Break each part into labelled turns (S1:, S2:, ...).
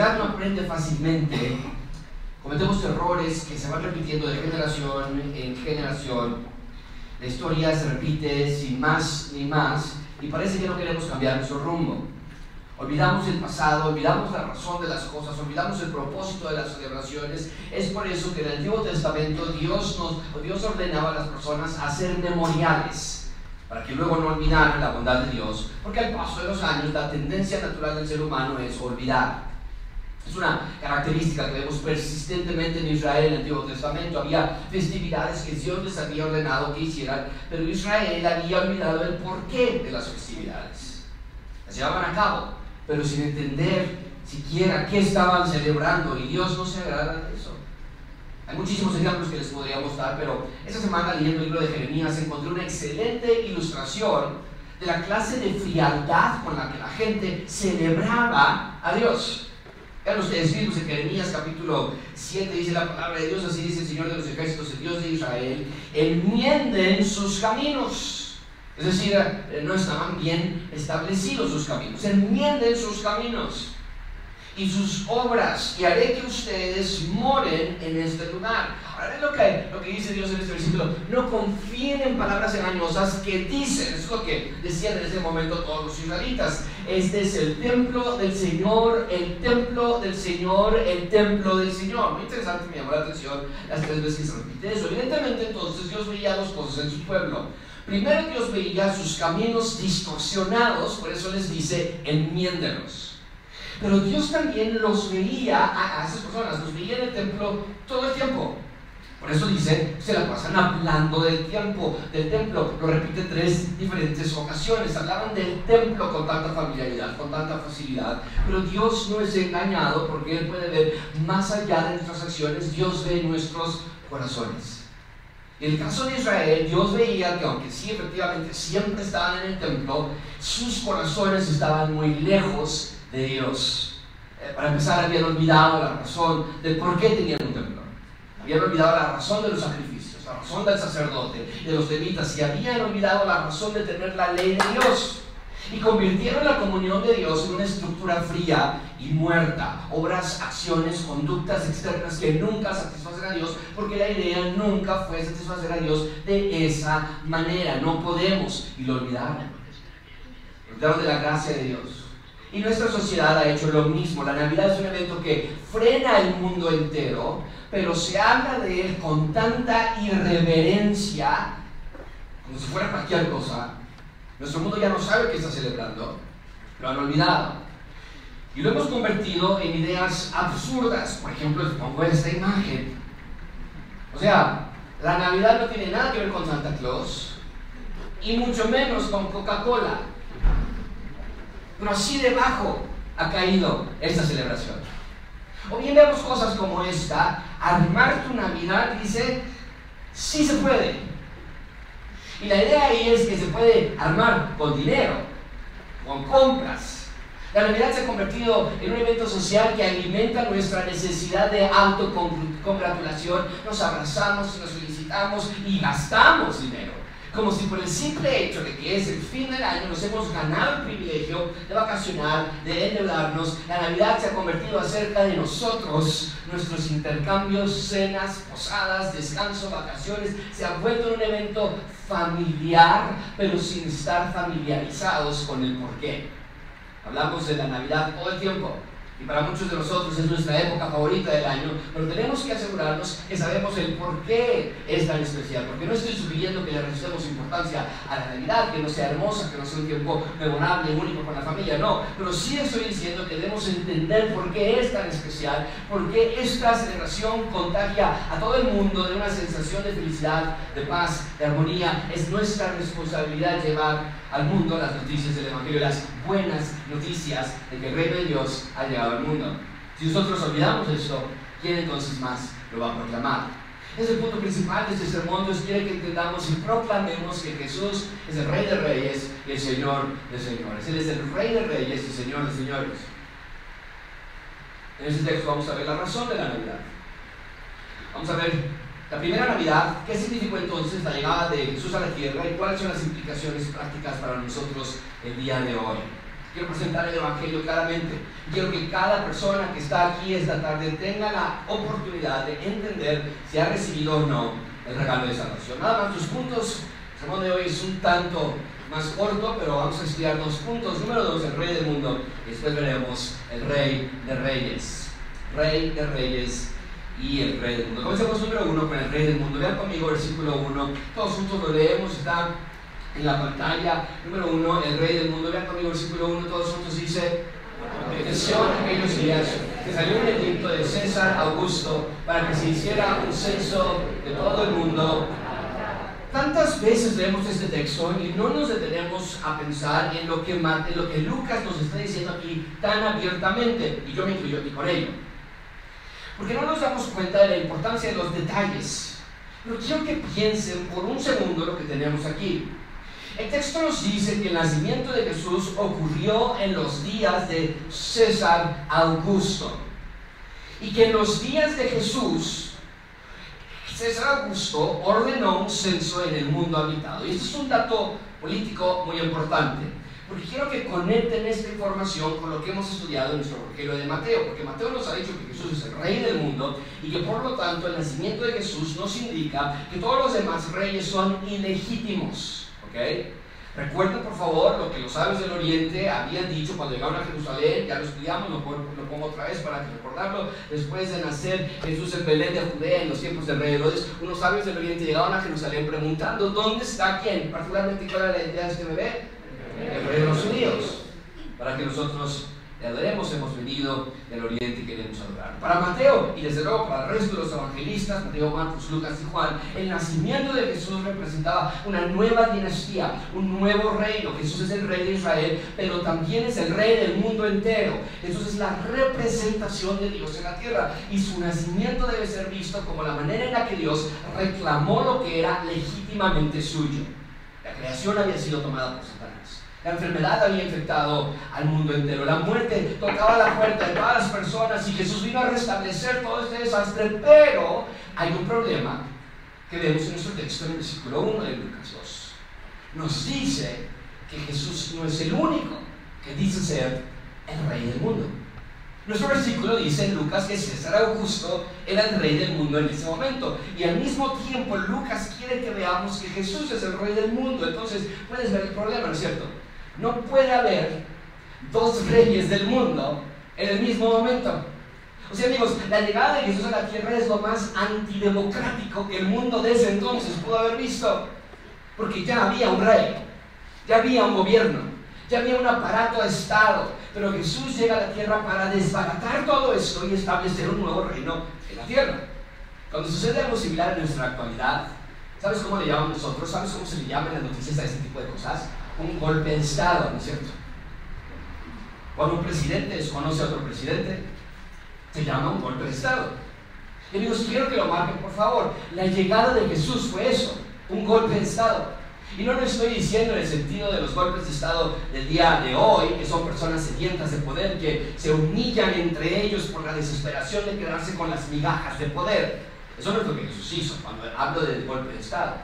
S1: sociedad no aprende fácilmente, cometemos errores que se van repitiendo de generación en generación. La historia se repite sin más ni más y parece que no queremos cambiar nuestro rumbo. Olvidamos el pasado, olvidamos la razón de las cosas, olvidamos el propósito de las celebraciones. Es por eso que en el Antiguo Testamento Dios, nos, Dios ordenaba a las personas hacer memoriales para que luego no olvidaran la bondad de Dios, porque al paso de los años la tendencia natural del ser humano es olvidar. Es una característica que vemos persistentemente en Israel en el Antiguo Testamento. Había festividades que Dios les había ordenado que hicieran, pero Israel había olvidado el porqué de las festividades. Las llevaban a cabo, pero sin entender siquiera qué estaban celebrando y Dios no se agrada de eso. Hay muchísimos ejemplos que les podríamos dar, pero esta semana leyendo el libro de Jeremías encontré una excelente ilustración de la clase de frialdad con la que la gente celebraba a Dios. Vean ustedes mismos en Jeremías capítulo 7 dice la palabra de Dios, así dice el Señor de los ejércitos, el Dios de Israel, enmienden sus caminos. Es decir, eh, no estaban bien establecidos sus caminos. Enmienden sus caminos y sus obras y haré que ustedes moren en este lugar. Lo que, lo que dice Dios en este versículo. No confíen en palabras engañosas que dicen. Es lo que decían en ese momento todos los israelitas. Este es el templo del Señor, el templo del Señor, el templo del Señor. Muy interesante, me llamó la atención las tres veces que se repite eso. Evidentemente entonces Dios veía dos cosas en su pueblo. Primero Dios veía sus caminos distorsionados, por eso les dice, enmiéndelos. Pero Dios también los veía a, esas personas, los veía en el templo todo el tiempo. Por eso dice, se la pasan hablando del tiempo, del templo. Lo repite tres diferentes ocasiones. Hablaban del templo con tanta familiaridad, con tanta facilidad. Pero Dios no es engañado porque Él puede ver más allá de nuestras acciones. Dios ve nuestros corazones. En el caso de Israel, Dios veía que aunque sí efectivamente siempre estaban en el templo, sus corazones estaban muy lejos de Dios. Eh, para empezar, habían olvidado la razón del por qué tenían un templo. Habían olvidado la razón de los sacrificios, la razón del sacerdote, de los levitas, y habían olvidado la razón de tener la ley de Dios. Y convirtieron la comunión de Dios en una estructura fría y muerta. Obras, acciones, conductas externas que nunca satisfacen a Dios, porque la idea nunca fue satisfacer a Dios de esa manera. No podemos. Y lo olvidaron. Olvidaron de la gracia de Dios y nuestra sociedad ha hecho lo mismo. La Navidad es un evento que frena el mundo entero, pero se habla de él con tanta irreverencia, como si fuera cualquier cosa. Nuestro mundo ya no sabe qué está celebrando, lo han olvidado. Y lo hemos convertido en ideas absurdas. Por ejemplo, les pongo esta imagen. O sea, la Navidad no tiene nada que ver con Santa Claus, y mucho menos con Coca-Cola. Pero así debajo ha caído esta celebración. O bien vemos cosas como esta, armar tu Navidad, dice, sí se puede. Y la idea ahí es que se puede armar con dinero, con compras. La Navidad se ha convertido en un evento social que alimenta nuestra necesidad de autocongratulación. Nos abrazamos, nos felicitamos y gastamos dinero como si por el simple hecho de que es el fin del año nos hemos ganado el privilegio de vacacionar, de endeudarnos. La Navidad se ha convertido acerca de nosotros, nuestros intercambios, cenas, posadas, descanso, vacaciones, se ha vuelto un evento familiar, pero sin estar familiarizados con el porqué. Hablamos de la Navidad todo el tiempo, y para muchos de nosotros es nuestra época favorita del año, pero tenemos que asegurarnos que sabemos el por qué es tan especial, porque no estoy sugiriendo que le restemos importancia a la Navidad, que no sea hermosa, que no sea un tiempo memorable, único con la familia, no, pero sí estoy diciendo que debemos entender por qué es tan especial, por qué esta celebración contagia a todo el mundo de una sensación de felicidad, de paz, de armonía. Es nuestra responsabilidad llevar al mundo las noticias del Evangelio, las buenas noticias de que el reino de Dios ha llegado al mundo. Si nosotros olvidamos esto, ¿quién entonces más lo va a proclamar? Es el punto principal de este sermón. Dios quiere que entendamos y proclamemos que Jesús es el Rey de Reyes y el Señor de Señores. Él es el Rey de Reyes y Señor de Señores. En este texto vamos a ver la razón de la Navidad. Vamos a ver la primera Navidad, ¿qué significó entonces la llegada de Jesús a la tierra y cuáles son las implicaciones prácticas para nosotros el día de hoy? Quiero presentar el Evangelio claramente. Quiero que cada persona que está aquí esta tarde tenga la oportunidad de entender si ha recibido o no el regalo de salvación. Nada más, tus puntos. El sermón de hoy es un tanto más corto, pero vamos a estudiar dos puntos. Número dos, el rey del mundo. Y después veremos el rey de reyes. Rey de reyes y el rey del mundo. Comencemos número uno con el rey del mundo. Vean conmigo versículo 1. Todos juntos lo leemos, está en la pantalla. Número uno, el rey del mundo. Vean conmigo versículo 1. Todos juntos dice, aconteció en aquellos días que salió un edicto de César Augusto para que se hiciera un censo de todo el mundo. Tantas veces leemos este texto y no nos detenemos a pensar en lo que, en lo que Lucas nos está diciendo aquí tan abiertamente, y yo me incluyo aquí con ello. Porque no nos damos cuenta de la importancia de los detalles. Pero quiero que piensen por un segundo lo que tenemos aquí. El texto nos dice que el nacimiento de Jesús ocurrió en los días de César Augusto. Y que en los días de Jesús, César Augusto ordenó un censo en el mundo habitado. Y esto es un dato político muy importante. Porque quiero que conecten esta información con lo que hemos estudiado en nuestro Evangelio de Mateo, porque Mateo nos ha dicho que Jesús es el rey del mundo y que por lo tanto el nacimiento de Jesús nos indica que todos los demás reyes son ilegítimos. ¿ok? Recuerden por favor lo que los sabios del Oriente habían dicho cuando llegaron a Jerusalén, ya lo estudiamos, lo, pongo otra vez para recordarlo, después de nacer Jesús en Belén de Judea en los tiempos de Rey Herodes, unos sabios del Oriente llegaban a Jerusalén preguntando, ¿dónde está quién? Particularmente, ¿cuál era la idea de este bebé? El rey de los judíos, para que nosotros le adoremos, hemos venido del oriente y queremos adorar. Para Mateo y desde luego para el resto de los evangelistas, Mateo, Marcos, Lucas y Juan, el nacimiento de Jesús representaba una nueva dinastía, un nuevo reino. Jesús es el rey de Israel, pero también es el rey del mundo entero. Jesús es la representación de Dios en la tierra y su nacimiento debe ser visto como la manera en la que Dios reclamó lo que era legítimamente suyo. La creación había sido tomada por Satanás. La enfermedad había infectado al mundo entero. La muerte tocaba la puerta de todas las personas y Jesús vino a restablecer todo este desastre. Pero hay un problema que vemos en nuestro texto en el versículo 1 de Lucas 2. Nos dice que Jesús no es el único que dice ser el rey del mundo. Nuestro versículo dice en Lucas que César Augusto era el rey del mundo en ese momento. Y al mismo tiempo Lucas quiere que veamos que Jesús es el rey del mundo. Entonces puedes ver el problema, ¿no es cierto? No puede haber dos reyes del mundo en el mismo momento. O sea, amigos, la llegada de Jesús a la tierra es lo más antidemocrático que el mundo desde entonces pudo haber visto. Porque ya había un rey, ya había un gobierno, ya había un aparato de Estado. Pero Jesús llega a la tierra para desbaratar todo esto y establecer un nuevo reino en la tierra. Cuando sucede algo similar en nuestra actualidad, ¿sabes cómo le llamamos nosotros? ¿Sabes cómo se le llama en las noticias a este tipo de cosas? Un golpe de Estado, ¿no es cierto? Cuando un presidente desconoce a otro presidente, se llama un golpe de Estado. Y amigos, quiero que lo marquen, por favor. La llegada de Jesús fue eso, un golpe de Estado. Y no lo estoy diciendo en el sentido de los golpes de Estado del día de hoy, que son personas sedientas de poder, que se humillan entre ellos por la desesperación de quedarse con las migajas de poder. Eso no es lo que Jesús hizo cuando hablo del golpe de Estado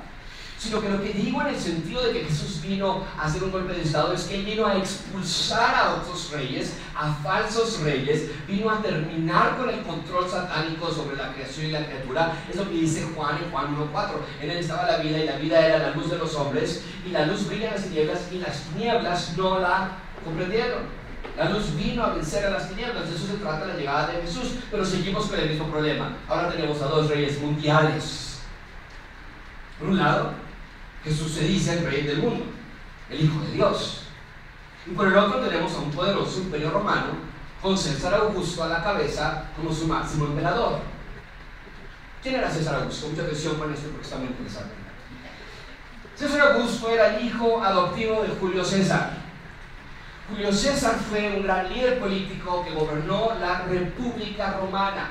S1: sino que lo que digo en el sentido de que Jesús vino a hacer un golpe de Estado es que Él vino a expulsar a otros reyes, a falsos reyes, vino a terminar con el control satánico sobre la creación y la criatura. Es lo que dice Juan en Juan 1.4. En Él estaba la vida y la vida era la luz de los hombres y la luz brilla en las tinieblas y las tinieblas no la comprendieron. La luz vino a vencer a las tinieblas, de eso se trata la llegada de Jesús, pero seguimos con el mismo problema. Ahora tenemos a dos reyes mundiales. Por un lado, Jesús se dice el rey del mundo, el Hijo de Dios. Y por el otro tenemos a un poderoso imperio romano con César Augusto a la cabeza como su máximo emperador. ¿Quién era César Augusto? Mucha atención con esto porque está muy interesante. César Augusto era el hijo adoptivo de Julio César. Julio César fue un gran líder político que gobernó la República Romana.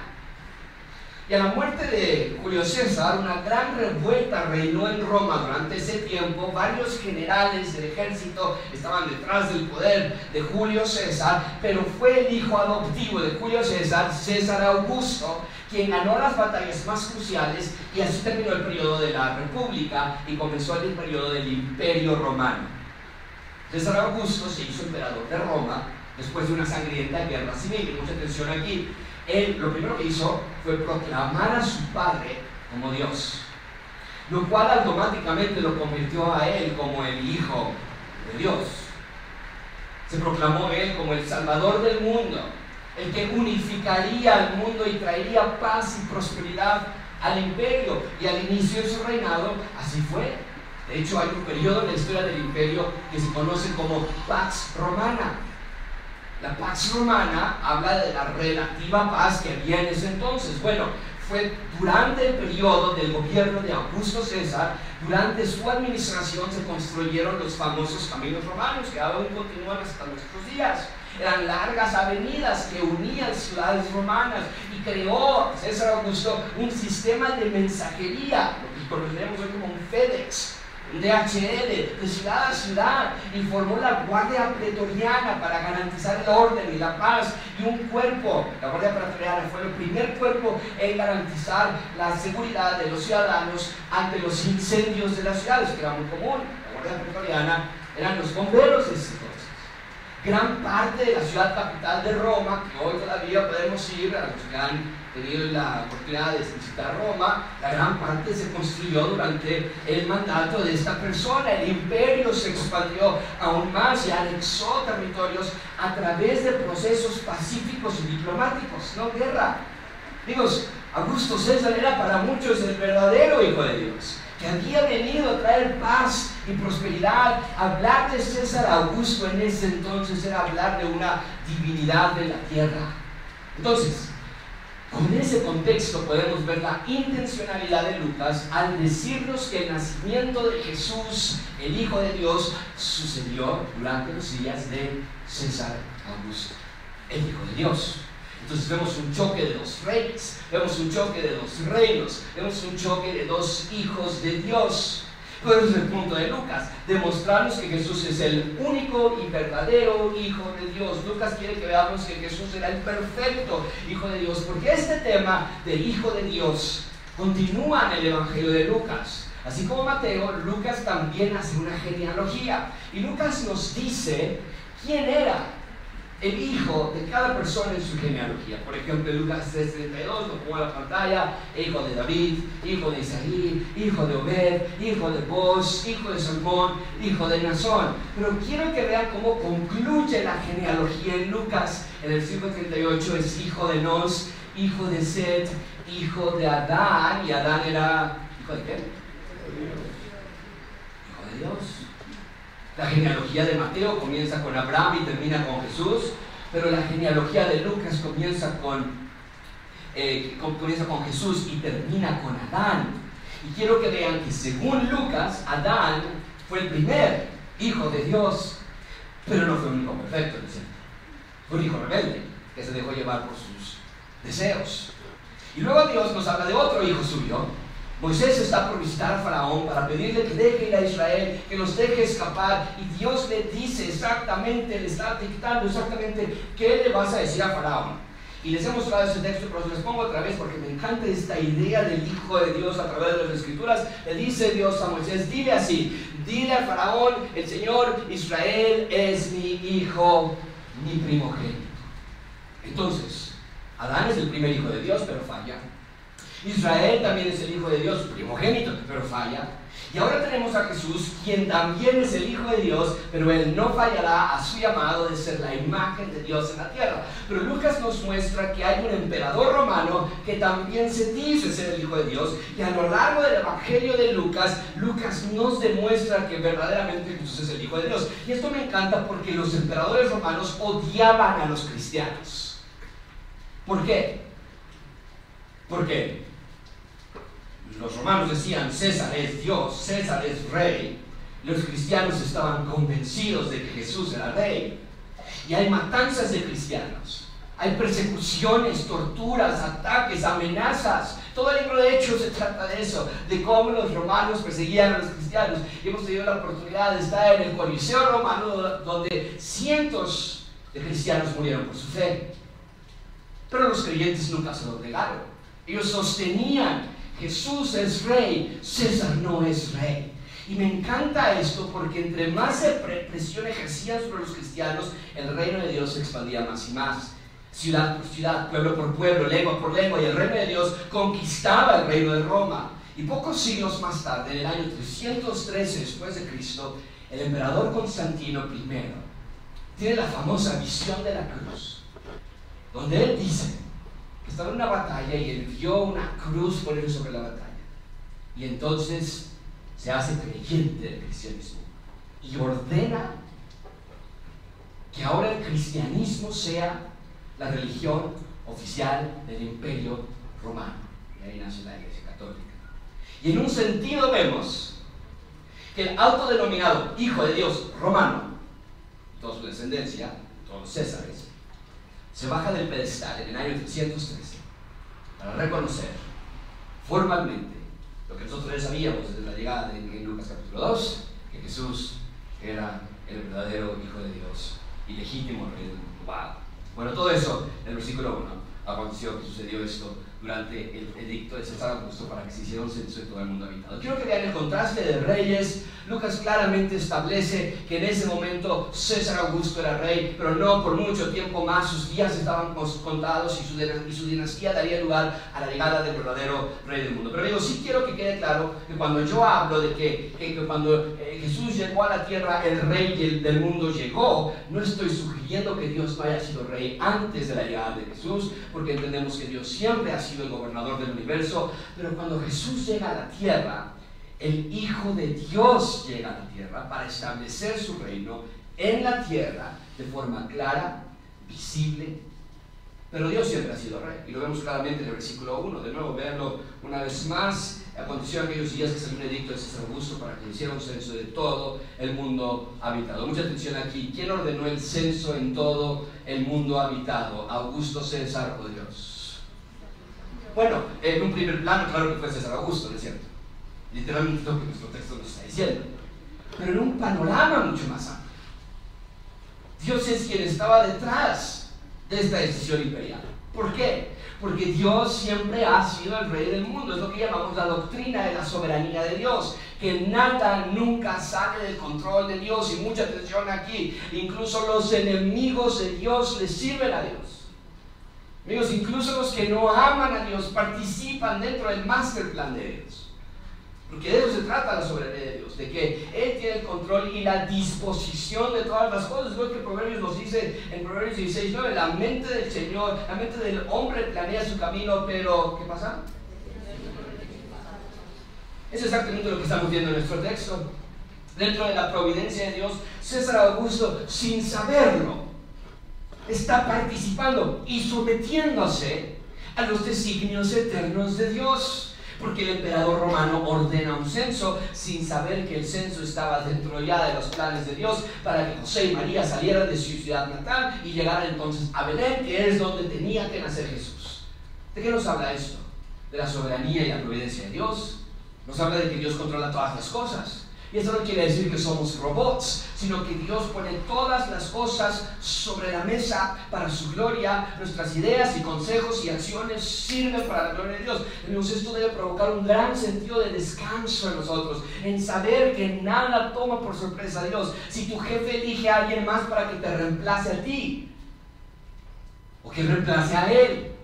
S1: Y a la muerte de Julio César, una gran revuelta reinó en Roma durante ese tiempo. Varios generales del ejército estaban detrás del poder de Julio César, pero fue el hijo adoptivo de Julio César, César Augusto, quien ganó las batallas más cruciales y así terminó el periodo de la República y comenzó el periodo del Imperio Romano. César Augusto se hizo emperador de Roma después de una sangrienta guerra civil. mucha atención aquí. Él lo primero que hizo fue proclamar a su padre como Dios, lo cual automáticamente lo convirtió a él como el Hijo de Dios. Se proclamó él como el Salvador del mundo, el que unificaría al mundo y traería paz y prosperidad al imperio. Y al inicio de su reinado, así fue. De hecho, hay un periodo en la historia del imperio que se conoce como Pax Romana. La Pax Romana habla de la relativa paz que había en ese entonces. Bueno, fue durante el periodo del gobierno de Augusto César, durante su administración se construyeron los famosos caminos romanos que aún continúan hasta nuestros días. Eran largas avenidas que unían ciudades romanas y creó César Augusto un sistema de mensajería, lo que conocemos hoy como un FedEx, DHL, de ciudad a ciudad, y formó la Guardia Pretoriana para garantizar el orden y la paz, y un cuerpo, la Guardia Pretoriana fue el primer cuerpo en garantizar la seguridad de los ciudadanos ante los incendios de las ciudades, que era muy común. La Guardia Pretoriana eran los bomberos de. Gran parte de la ciudad capital de Roma, que hoy todavía podemos ir a los que han tenido la oportunidad de visitar Roma, la gran parte se construyó durante el mandato de esta persona. El imperio se expandió aún más y anexó territorios a través de procesos pacíficos y diplomáticos, no guerra. Digo, Augusto César era para muchos el verdadero Hijo de Dios, que había venido a traer paz y prosperidad. Hablar de César Augusto en ese entonces era hablar de una divinidad de la tierra. Entonces, con ese contexto podemos ver la intencionalidad de Lucas al decirnos que el nacimiento de Jesús, el Hijo de Dios, sucedió durante los días de César Augusto, el Hijo de Dios. Entonces vemos un choque de dos reyes, vemos un choque de dos reinos, vemos un choque de dos hijos de Dios. Pero es el punto de Lucas, demostrarnos que Jesús es el único y verdadero Hijo de Dios. Lucas quiere que veamos que Jesús era el perfecto Hijo de Dios, porque este tema del Hijo de Dios continúa en el Evangelio de Lucas. Así como Mateo, Lucas también hace una genealogía. Y Lucas nos dice quién era el hijo de cada persona en su genealogía. Por ejemplo, Lucas 3:32 lo pongo en la pantalla, hijo de David, hijo de Isaí, hijo de Obed, hijo de Boz, hijo de Salmón, hijo de Nazón. Pero quiero que vean cómo concluye la genealogía en Lucas. En el 538 es hijo de Nos, hijo de Seth, hijo de Adán, y Adán era hijo de qué? Hijo de Dios. La genealogía de Mateo comienza con Abraham y termina con Jesús, pero la genealogía de Lucas comienza con, eh, comienza con Jesús y termina con Adán. Y quiero que vean que según Lucas, Adán fue el primer hijo de Dios, pero no fue un hijo perfecto, Fue un hijo rebelde, que se dejó llevar por sus deseos. Y luego Dios nos habla de otro hijo suyo, Moisés está por visitar a Faraón para pedirle que deje ir a Israel, que los deje escapar. Y Dios le dice exactamente, le está dictando exactamente qué le vas a decir a Faraón. Y les he mostrado ese texto, pero se les pongo otra vez porque me encanta esta idea del Hijo de Dios a través de las Escrituras. Le dice Dios a Moisés, dile así, dile al Faraón, el Señor Israel es mi hijo, mi primogénito. Entonces, Adán es el primer hijo de Dios, pero falla. Israel también es el Hijo de Dios, primogénito, pero falla. Y ahora tenemos a Jesús, quien también es el Hijo de Dios, pero él no fallará a su llamado de ser la imagen de Dios en la tierra. Pero Lucas nos muestra que hay un emperador romano que también se dice ser el Hijo de Dios. Y a lo largo del Evangelio de Lucas, Lucas nos demuestra que verdaderamente Jesús es el Hijo de Dios. Y esto me encanta porque los emperadores romanos odiaban a los cristianos. ¿Por qué? ¿Por qué? Los romanos decían César es Dios, César es rey, los cristianos estaban convencidos de que Jesús era rey. Y hay matanzas de cristianos, hay persecuciones, torturas, ataques, amenazas. Todo el libro de Hechos se trata de eso, de cómo los romanos perseguían a los cristianos. Y hemos tenido la oportunidad de estar en el Coliseo romano, donde cientos de cristianos murieron por su fe. Pero los creyentes nunca se lo negaron. Ellos sostenían Jesús es rey, César no es rey. Y me encanta esto porque entre más presión ejercían sobre los cristianos, el reino de Dios se expandía más y más. Ciudad por ciudad, pueblo por pueblo, lengua por lengua, y el reino de Dios conquistaba el reino de Roma. Y pocos siglos más tarde, en el año 313 después de Cristo, el emperador Constantino I tiene la famosa visión de la cruz, donde él dice estaba en una batalla y él vio una cruz poner sobre la batalla. Y entonces se hace creyente del cristianismo y ordena que ahora el cristianismo sea la religión oficial del imperio romano. Y ahí nace la iglesia católica. Y en un sentido vemos que el autodenominado Hijo de Dios romano, toda su descendencia, todos césares, se baja del pedestal en el año 313 para reconocer formalmente lo que nosotros ya sabíamos desde la llegada de, Lucas capítulo 2, que Jesús era el verdadero Hijo de Dios y legítimo rey del mundo. Bueno, todo eso en el versículo 1 aconteció que sucedió esto durante el edicto de César Augusto para que se hiciera un censo de todo el mundo habitado. Quiero que vean el contraste de reyes. Lucas claramente establece que en ese momento César Augusto era rey, pero no por mucho tiempo más. Sus días estaban contados y su, dinastía daría lugar a la llegada del verdadero rey del mundo. Pero digo, sí quiero que quede claro que cuando yo hablo de que, que cuando eh, Jesús llegó a la tierra, el rey del mundo llegó, no estoy sugiriendo que Dios no haya sido rey antes de la llegada de Jesús, porque entendemos que Dios siempre ha sido el gobernador del universo, pero cuando Jesús llega a la tierra, el Hijo de Dios llega a la tierra para establecer su reino en la tierra de forma clara, visible. Pero Dios siempre ha sido rey, y lo vemos claramente en el versículo 1. De nuevo, veanlo una vez más. Aconteció aquellos días que salió un edicto de César Augusto para que hiciera un censo de todo el mundo habitado. Mucha atención aquí. ¿Quién ordenó el censo en todo el mundo habitado? ¿Augusto César o Dios? Bueno, en un primer plano, claro que fue César Augusto, ¿no es cierto? Literalmente lo que nuestro texto nos está diciendo. Pero en un panorama mucho más amplio. Dios es quien estaba detrás de esta decisión imperial. ¿Por qué? Porque Dios siempre ha sido el rey del mundo. Es lo que llamamos la doctrina de la soberanía de Dios. Que nada nunca sale del control de Dios. Y mucha atención aquí. Incluso los enemigos de Dios le sirven a Dios. Amigos, incluso los que no aman a Dios participan dentro del master plan de Dios. Porque de eso se trata la soberanía de Dios, de que Él tiene el control y la disposición de todas las cosas. Es lo que Proverbios nos dice en Proverbios 16, 9, la mente del Señor, la mente del hombre planea su camino, pero ¿qué pasa? Es exactamente lo que estamos viendo en nuestro texto. Dentro de la providencia de Dios, César Augusto, sin saberlo, está participando y sometiéndose a los designios eternos de Dios. Porque el emperador romano ordena un censo sin saber que el censo estaba dentro ya de los planes de Dios para que José y María salieran de su ciudad natal y llegaran entonces a Belén, que es donde tenía que nacer Jesús. ¿De qué nos habla esto? De la soberanía y la providencia de Dios. Nos habla de que Dios controla todas las cosas. Y eso no quiere decir que somos robots, sino que Dios pone todas las cosas sobre la mesa para su gloria. Nuestras ideas y consejos y acciones sirven para la gloria de Dios. Entonces esto debe provocar un gran sentido de descanso en nosotros, en saber que nada toma por sorpresa a Dios. Si tu jefe elige a alguien más para que te reemplace a ti, o que reemplace a él,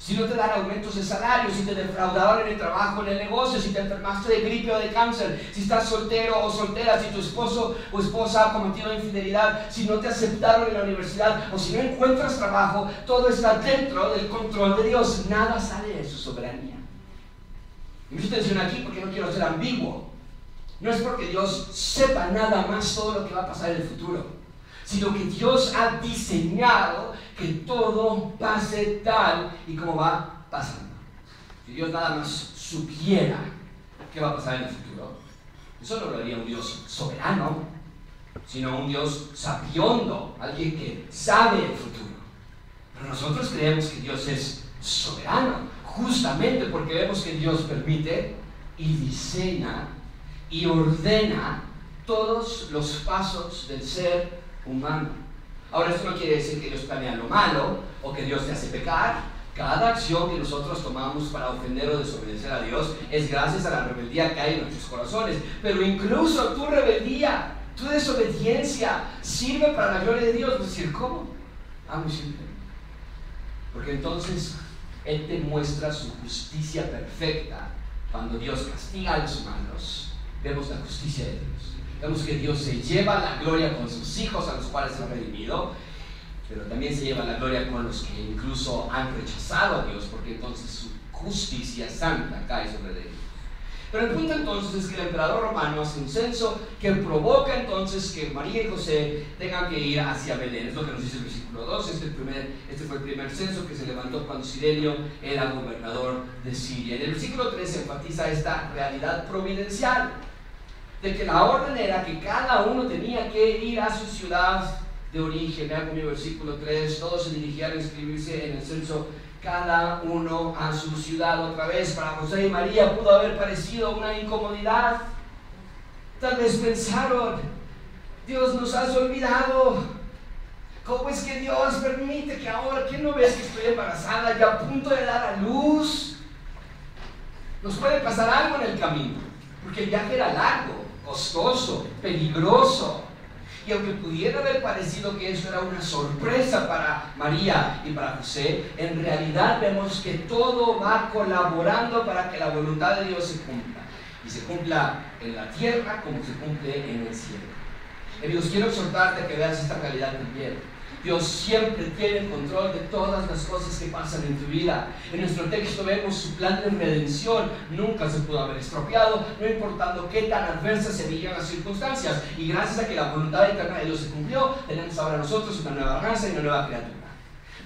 S1: si no te dan aumentos de salario, si te defraudaron en el trabajo, en el negocio, si te enfermaste de gripe o de cáncer, si estás soltero o soltera, si tu esposo o esposa ha cometido infidelidad, si no te aceptaron en la universidad o si no encuentras trabajo, todo está dentro del control de Dios. Nada sale de su soberanía. Y mucha atención aquí porque no quiero ser ambiguo. No es porque Dios sepa nada más todo lo que va a pasar en el futuro sino que Dios ha diseñado que todo pase tal y como va pasando. Si Dios nada más supiera qué va a pasar en el futuro, eso no lo haría un Dios soberano, sino un Dios sabiondo, alguien que sabe el futuro. Pero nosotros creemos que Dios es soberano, justamente porque vemos que Dios permite y diseña y ordena todos los pasos del ser humano. Ahora, esto no quiere decir que Dios planea lo malo o que Dios te hace pecar, Cada acción que nosotros tomamos para ofender o desobedecer a Dios es gracias a la rebeldía que hay en nuestros corazones. Pero incluso tu rebeldía, tu desobediencia, sirve para la gloria de Dios. Es decir, ¿cómo? Ah, muy simple. Porque entonces Él te muestra su justicia perfecta. Cuando Dios castiga a los humanos, vemos la justicia de Dios. Vemos que Dios se lleva la gloria con sus hijos a los cuales ha redimido pero también se lleva la gloria con los que incluso han rechazado a Dios, porque entonces su justicia santa cae sobre ellos. Pero el punto entonces es que el emperador romano hace un censo que provoca entonces que María y José tengan que ir hacia Belén. Es lo que nos dice el versículo 2. Este, primer, este fue el primer censo que se levantó cuando Sirenio era gobernador de Siria. En el versículo 3 se enfatiza esta realidad providencial de que la orden era que cada uno tenía que ir a su ciudad de origen. Vean conmigo versículo 3, todos se dirigían a inscribirse en el censo, cada uno a su ciudad. Otra vez, para José y María pudo haber parecido una incomodidad. Tal vez pensaron, Dios nos has olvidado. ¿Cómo es que Dios permite que ahora, ¿quién no ves que estoy embarazada y a punto de dar a luz? Nos puede pasar algo en el camino, porque el viaje era largo, costoso, peligroso. Y aunque pudiera haber parecido que eso era una sorpresa para María y para José, en realidad vemos que todo va colaborando para que la voluntad de Dios se cumpla. Y se cumpla en la tierra como se cumple en el cielo. Amigos, quiero exhortarte a que veas esta realidad también. Dios siempre tiene control de todas las cosas que pasan en tu vida. En nuestro texto vemos su plan de redención. Nunca se pudo haber estropeado, no importando qué tan adversas se veían las circunstancias. Y gracias a que la voluntad eterna de Dios se cumplió, tenemos ahora nosotros una nueva raza y una nueva criatura.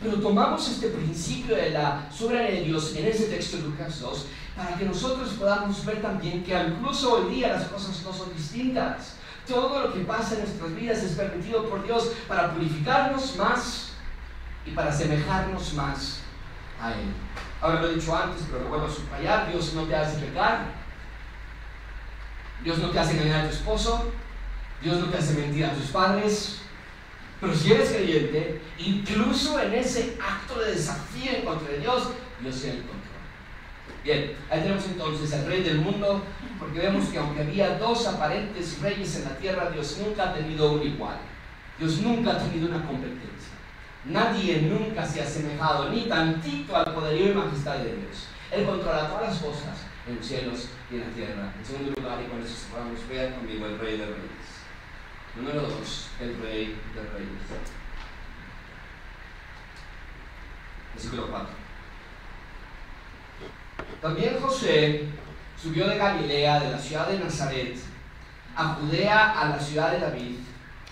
S1: Pero tomamos este principio de la soberanía de Dios en ese texto de Lucas 2 para que nosotros podamos ver también que incluso hoy día las cosas no son distintas. Todo lo que pasa en nuestras vidas es permitido por Dios para purificarnos más y para asemejarnos más a Él. Ahora lo he dicho antes, pero lo vuelvo a subrayar, Dios no te hace pecar, Dios no te hace engañar a tu esposo, Dios no te hace mentir a tus padres, pero si eres creyente, incluso en ese acto de desafío en contra de Dios, Dios tiene el control. Bien, ahí tenemos entonces al rey del mundo, porque vemos que aunque había dos aparentes reyes en la tierra, Dios nunca ha tenido un igual. Dios nunca ha tenido una competencia. Nadie nunca se ha asemejado ni tantito al poderío y majestad de Dios. Él controla todas las cosas en los cielos y en la tierra. En segundo lugar, y con eso cerramos, vean conmigo el rey de reyes. Número dos, el rey de reyes. Versículo 4. También José subió de Galilea, de la ciudad de Nazaret, a Judea, a la ciudad de David,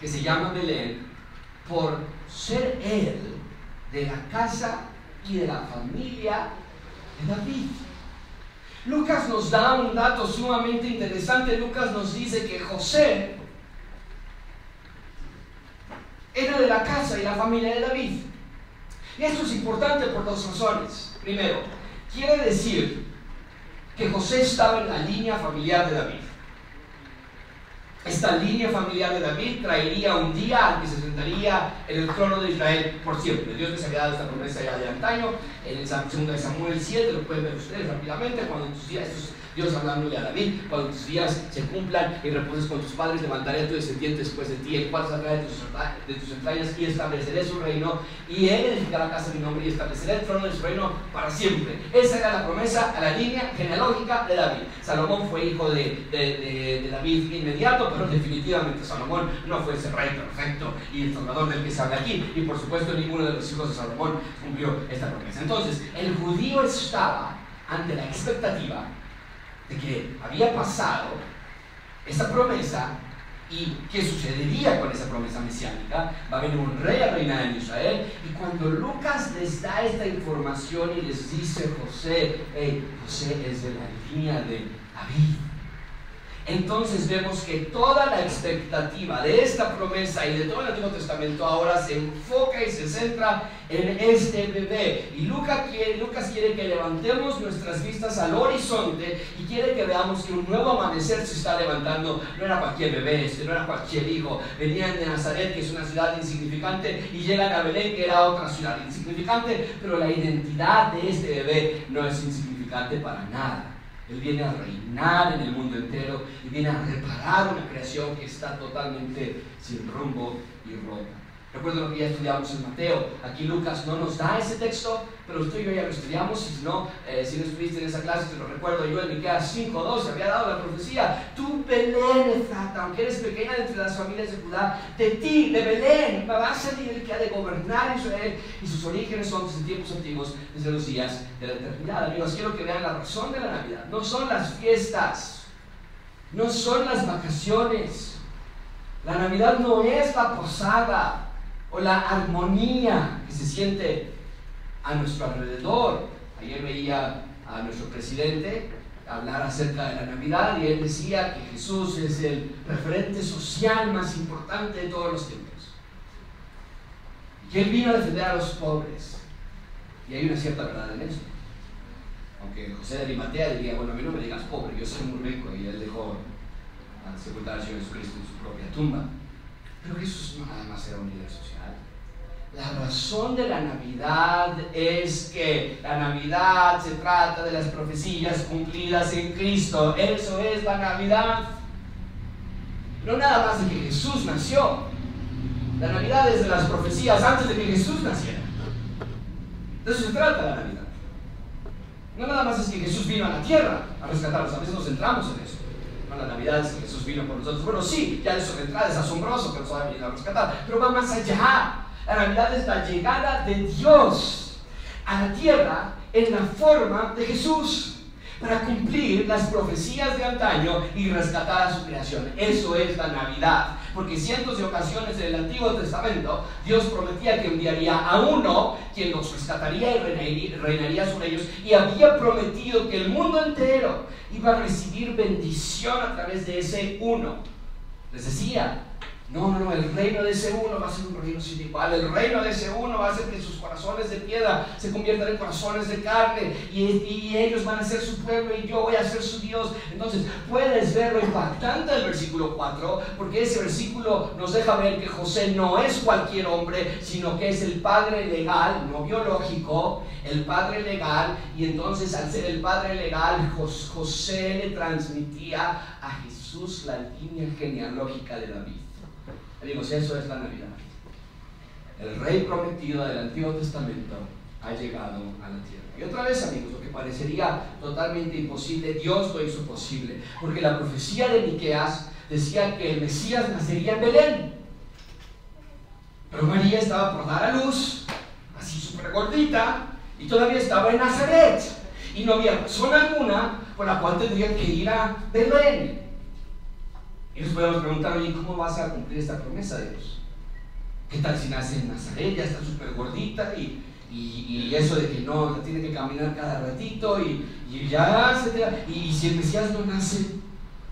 S1: que se llama Belén, por ser él de la casa y de la familia de David. Lucas nos da un dato sumamente interesante. Lucas nos dice que José era de la casa y la familia de David. Y esto es importante por dos razones. Primero, Quiere decir que José estaba en la línea familiar de David. Esta línea familiar de David traería un día al que se sentaría en el trono de Israel por siempre. Dios les había dado esta promesa ya de antaño, en el 2 Samuel 7, lo pueden ver ustedes rápidamente, cuando días, Dios hablándole a David, cuando tus días se cumplan y reposes con tus padres, levantaré a tu descendiente después de ti, el cual saldrá de tus, de tus entrañas y estableceré su reino, y él edificará casa de mi nombre y estableceré el trono de su reino para siempre. Esa era la promesa a la línea genealógica de David. Salomón fue hijo de, de, de, David inmediato, pero definitivamente Salomón no fue ese rey perfecto y el salvador del que se habla aquí, y por supuesto ninguno de los hijos de Salomón cumplió esta promesa. Entonces, el judío estaba ante la expectativa que había pasado esa promesa y qué sucedería con esa promesa mesiánica. Va a venir un rey a reinar en Israel y cuando Lucas les da esta información y les dice José, José es de la línea de David. Entonces vemos que toda la expectativa de esta promesa y de todo el Antiguo Testamento ahora se enfoca y se centra en este bebé. Y Lucas quiere, Lucas quiere que levantemos nuestras vistas al horizonte y quiere que veamos que un nuevo amanecer se está levantando. No era cualquier bebé, este no era cualquier hijo. Venían de Nazaret, que es una ciudad insignificante, y llegan a Belén, que era otra ciudad insignificante, pero la identidad de este bebé no es insignificante para nada. Él viene a reinar en el mundo entero y viene a reparar una creación que está totalmente sin rumbo y rota. Recuerdo lo que ya estudiamos en Mateo. Aquí Lucas no nos da ese texto, pero usted y yo ya lo estudiamos. Y si no, eh, si no estuviste en esa clase, te lo recuerdo yo en Miqueas 5.2, había dado la profecía. Tú, Belén, Efrata, aunque eres pequeña entre las familias de Judá, de ti, de Belén, va a salir el que ha de gobernar Israel. Y sus orígenes son desde tiempos antiguos, desde los días de la eternidad. Amigos, quiero que vean la razón de la Navidad. No son las fiestas, no son las vacaciones. La Navidad no es la posada o la armonía que se siente a nuestro alrededor. Ayer veía a nuestro presidente hablar acerca de la Navidad y él decía que Jesús es el referente social más importante de todos los tiempos. Y él vino a defender a los pobres. Y hay una cierta verdad en eso. Aunque José de Arimatea diría, bueno, a mí no me digas pobre, yo soy muy rico, y él dejó a sepultar al Señor Jesucristo en su propia tumba. Pero Jesús no nada más era un líder social. La razón de la Navidad es que la Navidad se trata de las profecías cumplidas en Cristo. Eso es la Navidad. No nada más de que Jesús nació. La Navidad es de las profecías antes de que Jesús naciera. De eso se trata la Navidad. No nada más es que Jesús vino a la tierra a rescatarnos. A veces nos centramos en eso. No, la Navidad es que Jesús vino por nosotros. Bueno, sí, ya eso de entrada es asombroso que nos haya venido a rescatar. Pero va más allá. La Navidad es la llegada de Dios a la tierra en la forma de Jesús para cumplir las profecías de antaño y rescatar a su creación. Eso es la Navidad. Porque cientos de ocasiones en el Antiguo Testamento Dios prometía que enviaría a uno quien los rescataría y reinaría sobre ellos y había prometido que el mundo entero iba a recibir bendición a través de ese uno. Les decía, no, no, no, el reino de ese uno va a ser un reino sin igual. El reino de ese uno va a ser que sus corazones de piedra se conviertan en corazones de carne y, y, ellos van a ser su pueblo y yo voy a ser su Dios. Entonces, puedes ver lo impactante del versículo 4, porque ese versículo nos deja ver que José no es cualquier hombre, sino que es el padre legal, no biológico, el padre legal. Y entonces, al ser el padre legal, José le transmitía a Jesús la línea genealógica de David. Amigos, eso es la Navidad. El rey prometido del Antiguo Testamento ha llegado a la tierra. Y otra vez, amigos, lo que parecería totalmente imposible, Dios lo hizo posible. Porque la profecía de Miqueas decía que el Mesías nacería en Belén. Pero María estaba por dar a luz, así súper gordita, y todavía estaba en Nazaret. Y no había razón alguna por la cual tendrían que ir a Belén. Y nos podemos preguntar, oye, ¿cómo vas a cumplir esta promesa de Dios? ¿Qué tal si nace en Nazaret, ya está súper gordita y, y, eso de que no, tiene que caminar cada ratito y, y ya se te, y si el Mesías no nace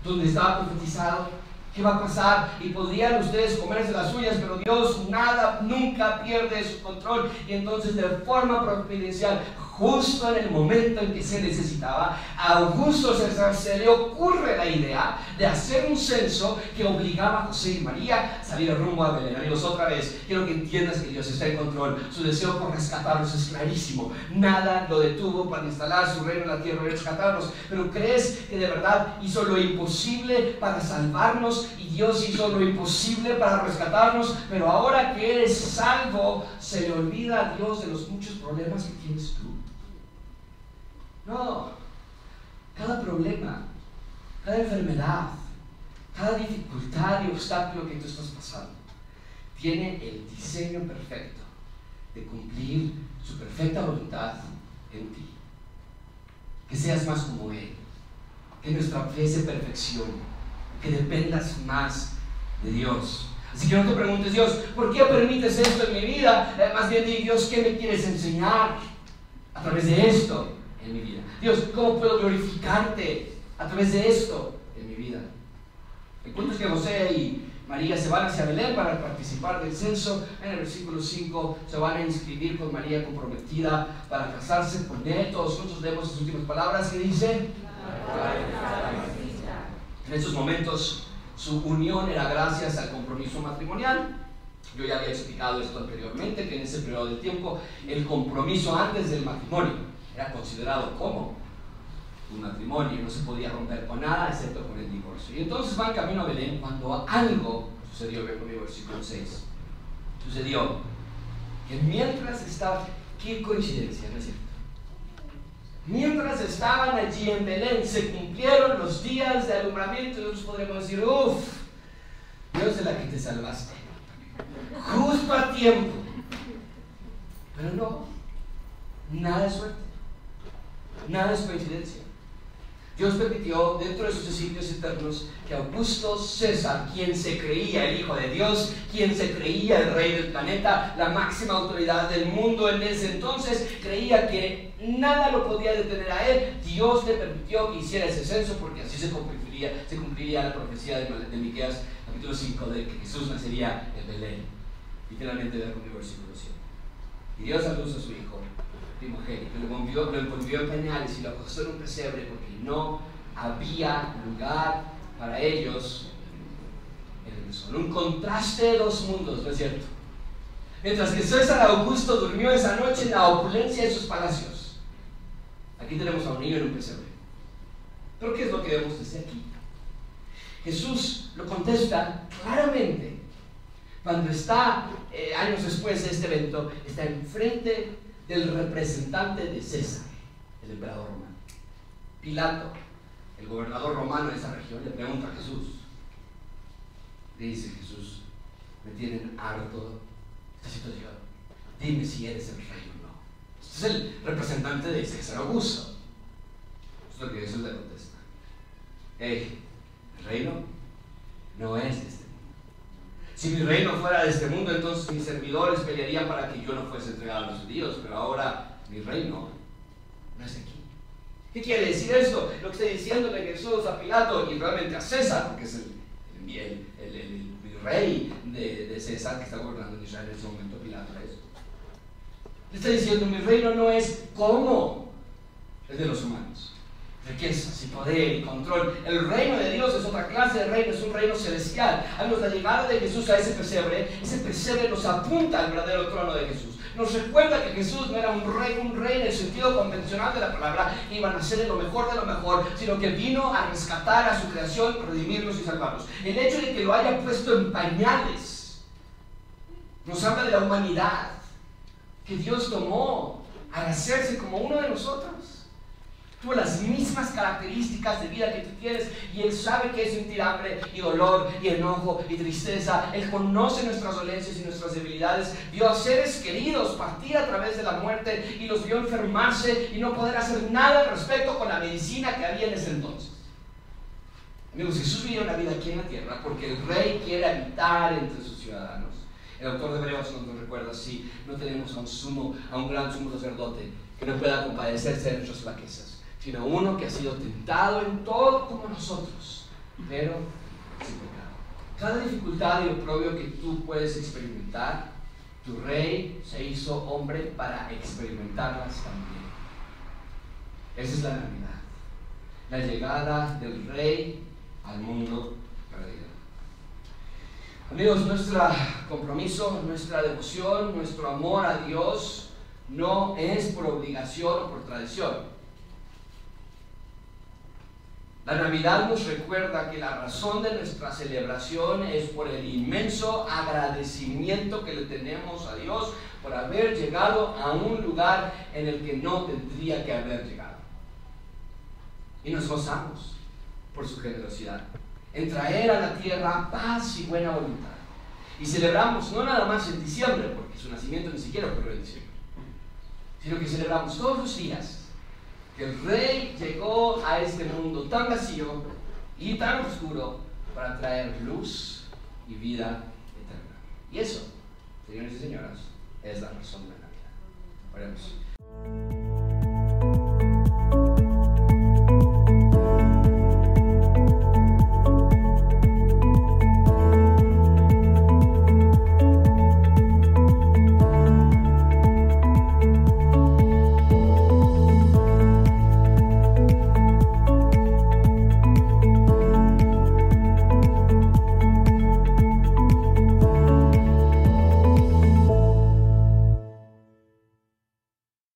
S1: donde estaba profetizado, ¿qué va a pasar? Y podrían ustedes comerse las suyas, pero Dios nada, nunca pierde su control y entonces de forma providencial justo en el momento en que se necesitaba, a Augusto César se le ocurre la idea de hacer un censo que obligaba a José y María a salir rumbo a Belén. Amigos, otra vez, quiero que entiendas que Dios está en control. Su deseo por rescatarlos es clarísimo. Nada lo detuvo para instalar su reino en la tierra y rescatarlos. Pero crees que de verdad hizo lo imposible para salvarnos y Dios hizo lo imposible para rescatarnos. Pero ahora que eres salvo, se le olvida a Dios de los muchos problemas que tienes. No, cada problema, cada enfermedad, cada dificultad y obstáculo que tú estás pasando, tiene el diseño perfecto de cumplir su perfecta voluntad en ti. Que seas más como Él, que nuestra fe se perfeccione, que dependas más de Dios. Así que no te preguntes, Dios, ¿por qué permites esto en mi vida? Eh, más bien di, Dios, ¿qué me quieres enseñar a través de esto? En mi vida. Dios, ¿cómo puedo glorificarte a través de esto en mi vida? El punto es que José y María se van hacia Belén para participar del censo. En el versículo 5 se van a inscribir con María comprometida para casarse con él. Todos juntos leemos sus últimas palabras que dice. En esos momentos su unión era gracias al compromiso matrimonial. Yo ya había explicado esto anteriormente, que en ese periodo de tiempo el compromiso antes del matrimonio era considerado como un matrimonio, no se podía romper con nada excepto con el divorcio. Y entonces van camino a Belén cuando algo sucedió, ve conmigo versículo 6. Sucedió que mientras estaba, qué coincidencia, ¿no es cierto? Mientras estaban allí en Belén, se cumplieron los días de alumbramiento y nosotros podremos decir, uff, Dios es la que te salvaste. Justo a tiempo. Pero no, nada es suerte. Nada es coincidencia. Dios permitió dentro de sus designios eternos que Augusto César, quien se creía el Hijo de Dios, quien se creía el rey del planeta, la máxima autoridad del mundo en ese entonces, creía que nada lo podía detener a él. Dios le permitió que hiciera ese censo porque así se cumpliría, se cumpliría la profecía de, de Miqueas capítulo 5 de que Jesús nacería en Belén. Literalmente de conmigo versículo 7. Y Dios a a su Hijo primogénito, lo envolvió, lo envolvió en pañales y lo acostó en un pesebre porque no había lugar para ellos en el sol. Un contraste de dos mundos, ¿no es cierto? Mientras que César Augusto durmió esa noche en la opulencia de sus palacios. Aquí tenemos a un niño en un pesebre. Pero ¿qué es lo que vemos desde aquí? Jesús lo contesta claramente cuando está, eh, años después de este evento, está enfrente del representante de César, el emperador romano. Pilato, el gobernador romano de esa región, le pregunta a Jesús. Le dice Jesús, me tienen harto esta situación. Dime si eres el rey o no. Este es el representante de César Augusto. Esto es lo que Jesús le contesta. Hey, el reino no es este. Si mi reino fuera de este mundo, entonces mis servidores pelearían para que yo no fuese entregado a los judíos, pero ahora mi reino no es aquí. ¿Qué quiere decir esto? Lo que está diciéndole Jesús a Pilato y realmente a César, porque es el, el, rey de, de, César que está gobernando en Israel en ese momento, Pilato es. Le está diciendo, mi reino no es como el de los humanos. Riquezas y poder y control. El reino de Dios es otra clase de reino, es un reino celestial. A la llegada de Jesús a ese pesebre, ese pesebre nos apunta al verdadero trono de Jesús nos recuerda que Jesús no era un rey, un rey en el sentido convencional de la palabra, iba a nacer en lo mejor de lo mejor, sino que vino a rescatar a su creación, redimirnos y salvarnos. El hecho de que lo haya puesto en pañales nos habla de la humanidad que Dios tomó al hacerse como uno de nosotros tuvo las mismas características de vida que tú tienes y Él sabe que es sentir hambre y dolor y enojo y tristeza. Él conoce nuestras dolencias y nuestras debilidades. Vio a seres queridos partir a través de la muerte y los vio enfermarse y no poder hacer nada al respecto con la medicina que había en ese entonces. Amigos, Jesús vivió una vida aquí en la tierra porque el rey quiere habitar entre sus ciudadanos. El autor de Hebreos nos recuerda así, no tenemos a un sumo, a un gran sumo sacerdote que no pueda compadecerse de nuestras flaquezas sino uno que ha sido tentado en todo como nosotros, pero sin pecado. Cada dificultad y oprobio que tú puedes experimentar, tu rey se hizo hombre para experimentarlas también. Esa es la Navidad, la llegada del rey al mundo perdido. Amigos, nuestro compromiso, nuestra devoción, nuestro amor a Dios no es por obligación o por tradición la Navidad nos recuerda que la razón de nuestra celebración es por el inmenso agradecimiento que le tenemos a Dios por haber llegado a un lugar en el que no tendría que haber llegado. Y nos gozamos por su generosidad en traer a la tierra paz y buena voluntad. Y celebramos no nada más en diciembre, porque su nacimiento ni siquiera ocurrió en diciembre, sino que celebramos todos los días el rey llegó a este mundo tan vacío y tan oscuro para traer luz y vida eterna. Y eso, señores y señoras, es la razón de la Navidad. Oremos.